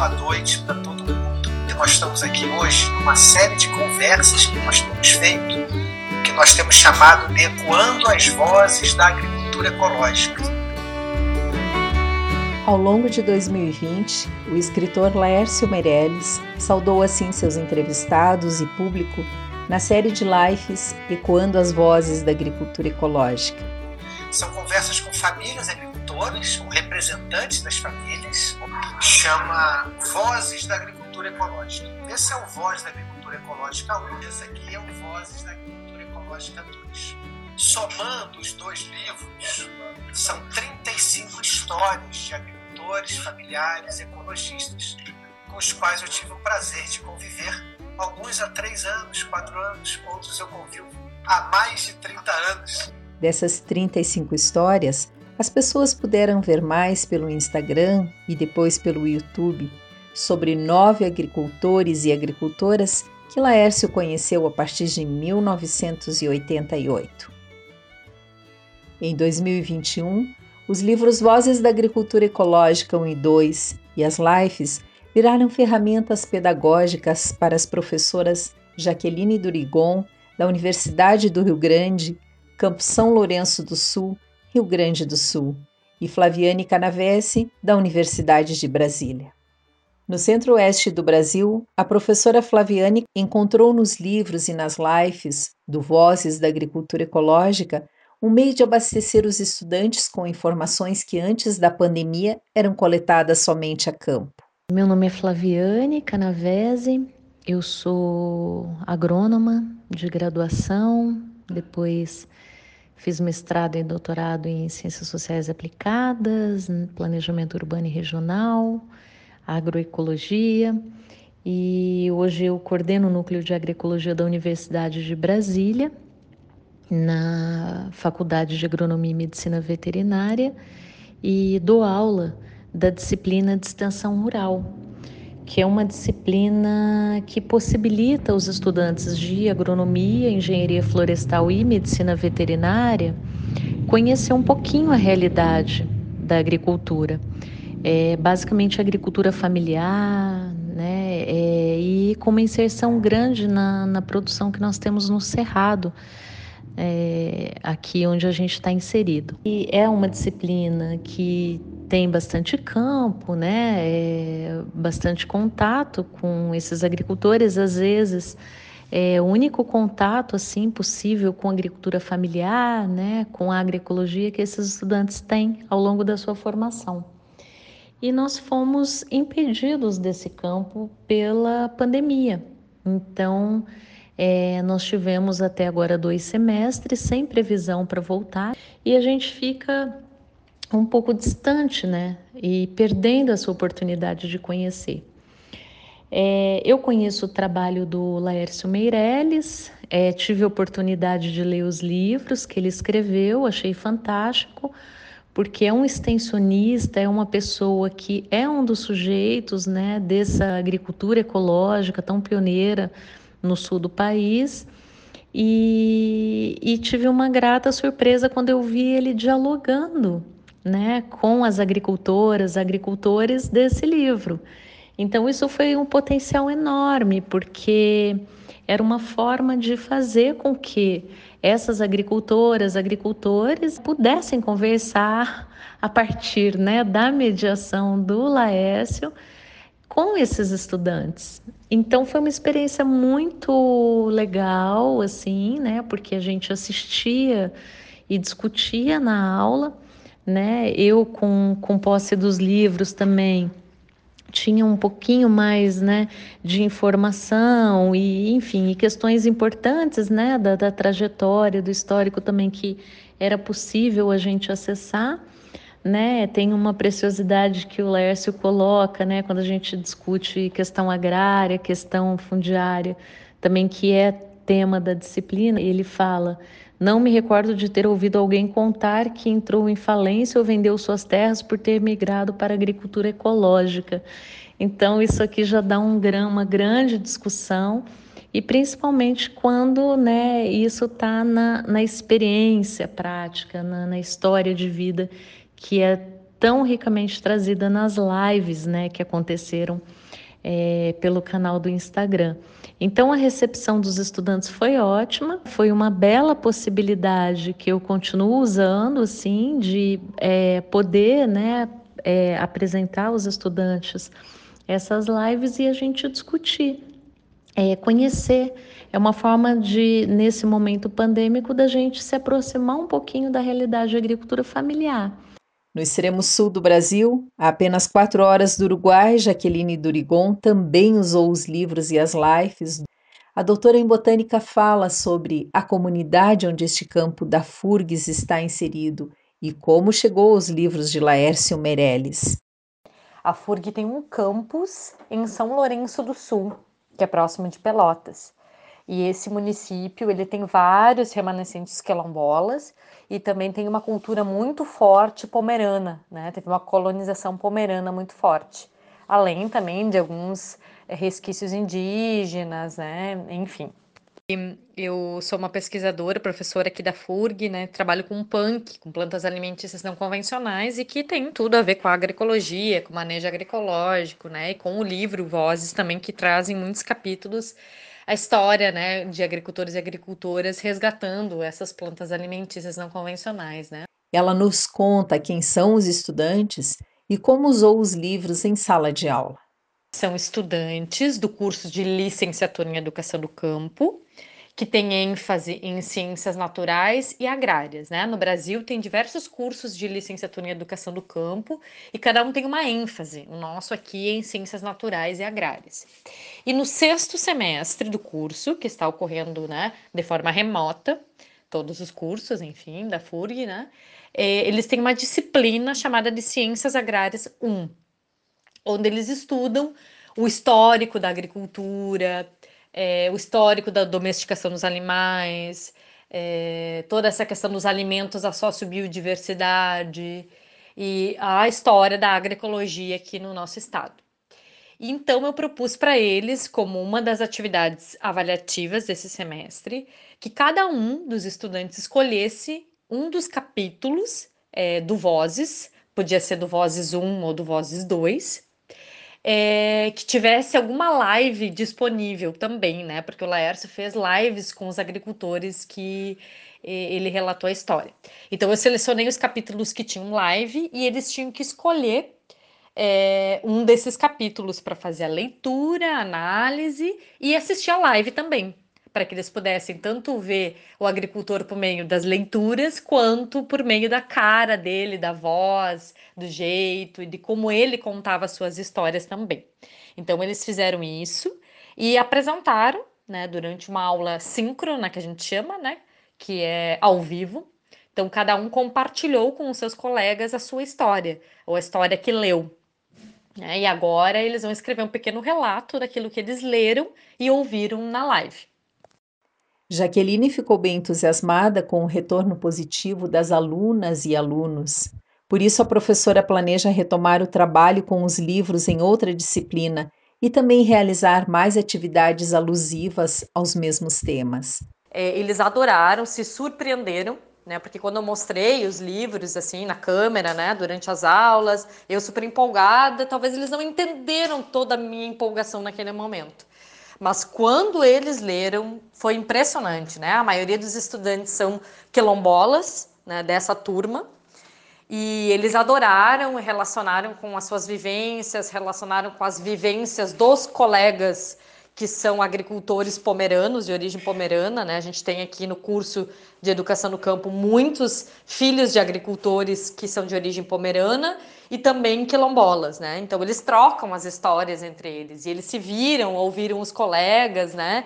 boa noite para todo mundo. E nós estamos aqui hoje numa série de conversas que nós temos feito, que nós temos chamado de Ecoando as Vozes da Agricultura Ecológica. Ao longo de 2020, o escritor Laércio Meirelles saudou assim seus entrevistados e público na série de lives Ecoando as Vozes da Agricultura Ecológica. São conversas com famílias agricultoras, com representantes das famílias, chama Vozes da Agricultura Ecológica. Esse é o Voz da Agricultura Ecológica 1, esse aqui é o Vozes da Agricultura Ecológica 2. Somando os dois livros, são 35 histórias de agricultores, familiares, ecologistas, com os quais eu tive o prazer de conviver alguns há três anos, quatro anos, outros eu convivo há mais de 30 anos. Dessas 35 histórias, as pessoas puderam ver mais pelo Instagram e depois pelo YouTube sobre nove agricultores e agricultoras que Laércio conheceu a partir de 1988. Em 2021, os livros Vozes da Agricultura Ecológica 1 e 2 e as Lives viraram ferramentas pedagógicas para as professoras Jaqueline Durigon, da Universidade do Rio Grande, Campo São Lourenço do Sul, Rio Grande do Sul, e Flaviane Canavese, da Universidade de Brasília. No centro-oeste do Brasil, a professora Flaviane encontrou nos livros e nas lives do Vozes da Agricultura Ecológica um meio de abastecer os estudantes com informações que antes da pandemia eram coletadas somente a campo. Meu nome é Flaviane Canavese, eu sou agrônoma de graduação, depois fiz mestrado e doutorado em Ciências Sociais Aplicadas, Planejamento Urbano e Regional, Agroecologia, e hoje eu coordeno o Núcleo de Agroecologia da Universidade de Brasília, na Faculdade de Agronomia e Medicina Veterinária, e dou aula da disciplina de extensão rural, que é uma disciplina que possibilita os estudantes de agronomia, engenharia florestal e medicina veterinária conhecer um pouquinho a realidade da agricultura. É, basicamente agricultura familiar, né, é, e com uma inserção grande na, na produção que nós temos no Cerrado, é, aqui onde a gente está inserido. E é uma disciplina que tem bastante campo, né? É, bastante contato com esses agricultores, às vezes é o único contato assim possível com a agricultura familiar, né? Com a agroecologia que esses estudantes têm ao longo da sua formação. E nós fomos impedidos desse campo pela pandemia. Então, é, nós tivemos até agora dois semestres sem previsão para voltar e a gente fica um pouco distante, né? E perdendo essa oportunidade de conhecer. É, eu conheço o trabalho do Laércio Meirelles, é, tive a oportunidade de ler os livros que ele escreveu, achei fantástico, porque é um extensionista, é uma pessoa que é um dos sujeitos né, dessa agricultura ecológica tão pioneira no sul do país. E, e tive uma grata surpresa quando eu vi ele dialogando né, com as agricultoras, agricultores desse livro. Então isso foi um potencial enorme, porque era uma forma de fazer com que essas agricultoras, agricultores pudessem conversar a partir né, da mediação do Laércio com esses estudantes. Então foi uma experiência muito legal, assim, né? Porque a gente assistia e discutia na aula né? Eu com, com posse dos livros também tinha um pouquinho mais, né, de informação e, enfim, e questões importantes, né, da, da trajetória, do histórico também que era possível a gente acessar, né? Tem uma preciosidade que o Lércio coloca, né, quando a gente discute questão agrária, questão fundiária, também que é tema da disciplina. Ele fala não me recordo de ter ouvido alguém contar que entrou em falência ou vendeu suas terras por ter migrado para a agricultura ecológica. Então, isso aqui já dá um, uma grande discussão, e principalmente quando né, isso está na, na experiência prática, na, na história de vida que é tão ricamente trazida nas lives, né, que aconteceram é, pelo canal do Instagram. Então a recepção dos estudantes foi ótima, foi uma bela possibilidade que eu continuo usando, assim, de é, poder, né, é, apresentar aos estudantes essas lives e a gente discutir, é, conhecer. É uma forma de, nesse momento pandêmico, da gente se aproximar um pouquinho da realidade da agricultura familiar. No extremo sul do Brasil, a apenas quatro horas do Uruguai, Jaqueline Durigon também usou os livros e as lives. A doutora em botânica fala sobre a comunidade onde este campo da FURGS está inserido e como chegou aos livros de Laércio Meirelles. A FURG tem um campus em São Lourenço do Sul, que é próximo de Pelotas. E esse município ele tem vários remanescentes quilombolas e também tem uma cultura muito forte pomerana, né? Teve uma colonização pomerana muito forte, além também de alguns eh, resquícios indígenas, né? Enfim. Eu sou uma pesquisadora, professora aqui da FURG, né? Trabalho com punk, com plantas alimentícias não convencionais e que tem tudo a ver com a agroecologia, com o manejo agroecológico, né? E com o livro Vozes também, que trazem muitos capítulos a história né, de agricultores e agricultoras resgatando essas plantas alimentícias não convencionais. Né? Ela nos conta quem são os estudantes e como usou os livros em sala de aula. São estudantes do curso de licenciatura em Educação do Campo, que tem ênfase em ciências naturais e agrárias. Né? No Brasil, tem diversos cursos de licenciatura em educação do campo e cada um tem uma ênfase. O nosso aqui é em ciências naturais e agrárias. E no sexto semestre do curso, que está ocorrendo né, de forma remota, todos os cursos, enfim, da FURG, né, é, eles têm uma disciplina chamada de Ciências Agrárias 1, onde eles estudam o histórico da agricultura, é, o histórico da domesticação dos animais, é, toda essa questão dos alimentos, a sociobiodiversidade e a história da agroecologia aqui no nosso estado. Então, eu propus para eles, como uma das atividades avaliativas desse semestre, que cada um dos estudantes escolhesse um dos capítulos é, do Vozes, podia ser do Vozes 1 ou do Vozes 2, é, que tivesse alguma live disponível também, né? Porque o Laércio fez lives com os agricultores que ele relatou a história. Então eu selecionei os capítulos que tinham live e eles tinham que escolher é, um desses capítulos para fazer a leitura, a análise e assistir a live também para que eles pudessem tanto ver o agricultor por meio das leituras, quanto por meio da cara dele, da voz, do jeito e de como ele contava suas histórias também. Então eles fizeram isso e apresentaram, né, durante uma aula síncrona que a gente chama, né, que é ao vivo. Então cada um compartilhou com os seus colegas a sua história ou a história que leu. Né? E agora eles vão escrever um pequeno relato daquilo que eles leram e ouviram na live. Jaqueline ficou bem entusiasmada com o retorno positivo das alunas e alunos. Por isso, a professora planeja retomar o trabalho com os livros em outra disciplina e também realizar mais atividades alusivas aos mesmos temas. É, eles adoraram, se surpreenderam né? Porque quando eu mostrei os livros assim na câmera, né, durante as aulas, eu super empolgada, talvez eles não entenderam toda a minha empolgação naquele momento. Mas quando eles leram, foi impressionante, né? A maioria dos estudantes são quilombolas, né, dessa turma, e eles adoraram, relacionaram com as suas vivências, relacionaram com as vivências dos colegas que são agricultores pomeranos, de origem pomerana, né? A gente tem aqui no curso de educação no campo muitos filhos de agricultores que são de origem pomerana e também quilombolas, né? Então eles trocam as histórias entre eles e eles se viram, ouviram os colegas, né?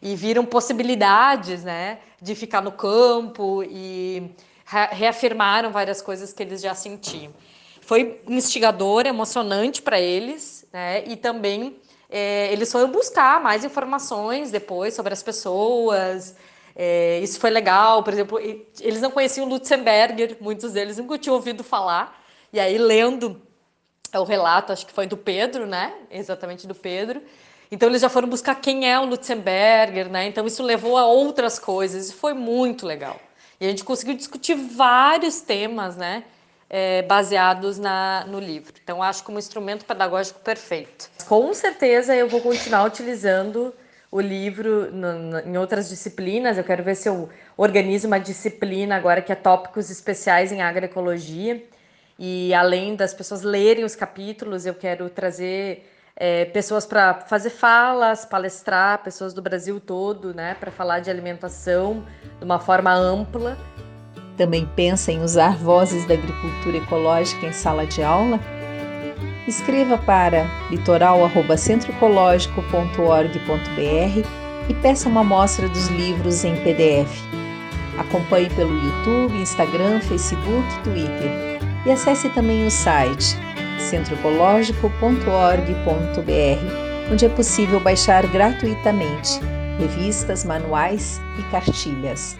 E viram possibilidades, né? De ficar no campo e reafirmaram várias coisas que eles já sentiam. Foi instigador, emocionante para eles, né? E também é, eles foram buscar mais informações depois sobre as pessoas. É, isso foi legal, por exemplo, eles não conheciam Lutzenberger, muitos deles nunca tinham ouvido falar. E aí, lendo o relato, acho que foi do Pedro, né? Exatamente do Pedro. Então, eles já foram buscar quem é o Lutzenberger, né? Então, isso levou a outras coisas e foi muito legal. E a gente conseguiu discutir vários temas, né? É, baseados na, no livro. Então, acho como instrumento pedagógico perfeito. Com certeza, eu vou continuar utilizando o livro no, no, em outras disciplinas. Eu quero ver se eu organizo uma disciplina agora que é tópicos especiais em agroecologia. E além das pessoas lerem os capítulos, eu quero trazer é, pessoas para fazer falas, palestrar, pessoas do Brasil todo, né, para falar de alimentação de uma forma ampla. Também pensa em usar vozes da agricultura ecológica em sala de aula? Escreva para litoral@centroecológico.org.br e peça uma amostra dos livros em PDF. Acompanhe pelo YouTube, Instagram, Facebook Twitter. E acesse também o site centroecológico.org.br, onde é possível baixar gratuitamente revistas, manuais e cartilhas.